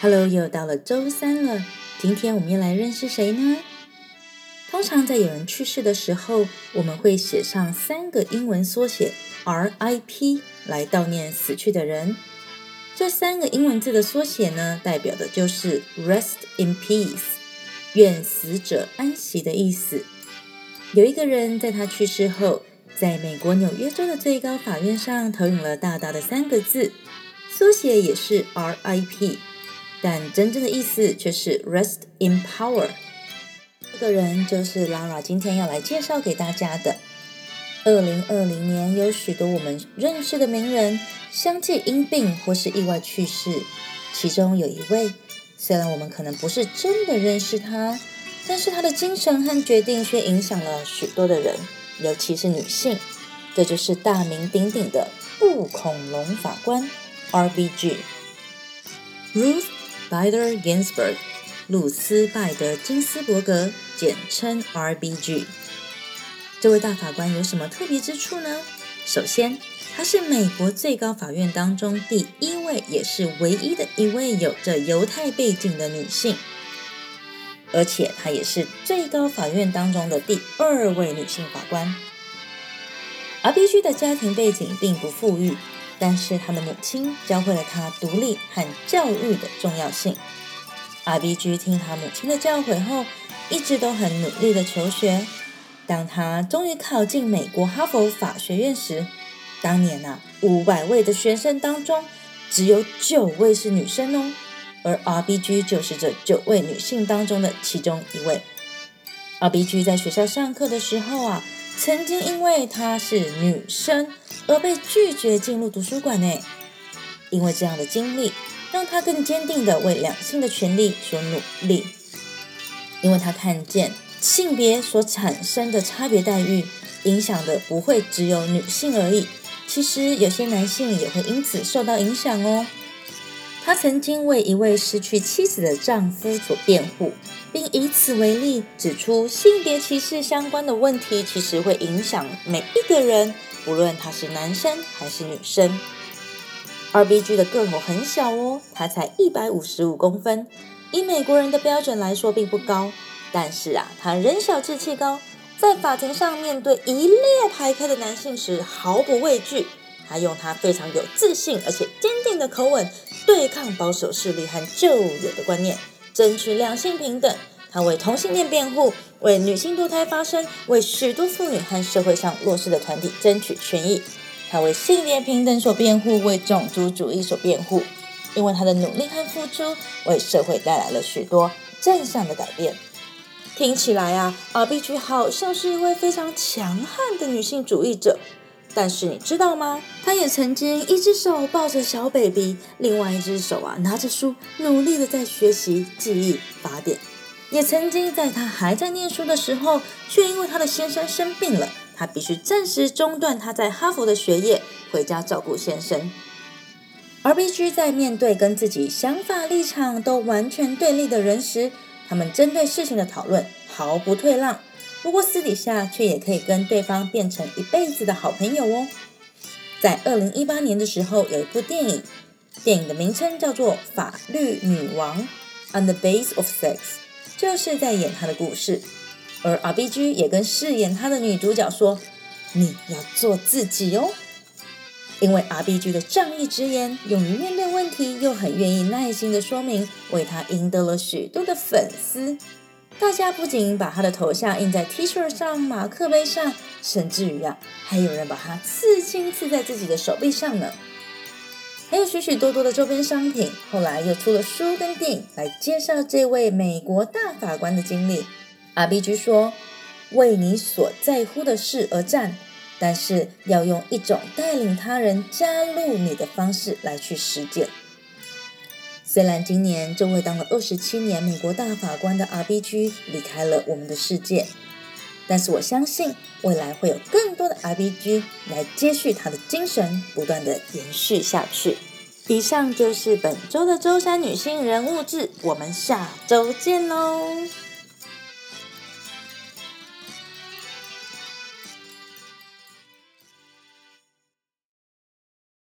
Hello，又到了周三了。今天我们要来认识谁呢？通常在有人去世的时候，我们会写上三个英文缩写 R.I.P. 来悼念死去的人。这三个英文字的缩写呢，代表的就是 Rest in peace，愿死者安息的意思。有一个人在他去世后，在美国纽约州的最高法院上投影了大大的三个字，缩写也是 R.I.P. 但真正的意思却是 rest in power。这个人就是 Lara 今天要来介绍给大家的。二零二零年有许多我们认识的名人相继因病或是意外去世，其中有一位，虽然我们可能不是真的认识他，但是他的精神和决定却影响了许多的人，尤其是女性。这就是大名鼎鼎的布恐龙法官 R.B.G. Ruth。Bader Ginsburg，露丝·拜德·金斯伯格，简称 R.B.G。这位大法官有什么特别之处呢？首先，她是美国最高法院当中第一位，也是唯一的一位有着犹太背景的女性，而且她也是最高法院当中的第二位女性法官。R.B.G 的家庭背景并不富裕。但是他的母亲教会了他独立和教育的重要性。R.B.G 听他母亲的教诲后，一直都很努力的求学。当他终于考进美国哈佛法学院时，当年啊，五百位的学生当中，只有九位是女生哦，而 R.B.G 就是这九位女性当中的其中一位。R.B.G 在学校上课的时候啊。曾经因为她是女生而被拒绝进入图书馆呢，因为这样的经历让她更坚定的为两性的权利所努力，因为她看见性别所产生的差别待遇影响的不会只有女性而已，其实有些男性也会因此受到影响哦。她曾经为一位失去妻子的丈夫所辩护。并以此为例，指出性别歧视相关的问题，其实会影响每一个人，不论他是男生还是女生。R.B.G 的个头很小哦，他才一百五十五公分，以美国人的标准来说并不高。但是啊，他人小志气高，在法庭上面对一列排开的男性时毫不畏惧，他用他非常有自信而且坚定的口吻对抗保守势力和旧有的观念。争取两性平等，他为同性恋辩护，为女性堕胎发声，为许多妇女和社会上弱势的团体争取权益。他为性别平等所辩护，为种族主义所辩护。因为他的努力和付出，为社会带来了许多正向的改变。听起来啊，R.B.G 好像是一位非常强悍的女性主义者。但是你知道吗？他也曾经一只手抱着小 baby，另外一只手啊拿着书，努力的在学习记忆法典。也曾经在他还在念书的时候，却因为他的先生生病了，他必须暂时中断他在哈佛的学业，回家照顾先生。而 B.G 在面对跟自己想法立场都完全对立的人时，他们针对事情的讨论毫不退让。不过私底下却也可以跟对方变成一辈子的好朋友哦。在二零一八年的时候，有一部电影，电影的名称叫做《法律女王》（On the Base of Sex），就是在演她的故事。而 R.B.G 也跟饰演她的女主角说：“你要做自己哦。”因为 R.B.G 的仗义直言、勇于面对问题，又很愿意耐心的说明，为她赢得了许多的粉丝。大家不仅把他的头像印在 T 恤上、马克杯上，甚至于啊，还有人把他刺青刺在自己的手臂上呢。还有许许多多的周边商品。后来又出了书跟电影来介绍这位美国大法官的经历。R.B.G 说：“为你所在乎的事而战，但是要用一种带领他人加入你的方式来去实践。”虽然今年这位当了二十七年美国大法官的 R.B.G 离开了我们的世界，但是我相信未来会有更多的 R.B.G 来接续他的精神，不断的延续下去。以上就是本周的周三女性人物志，我们下周见喽。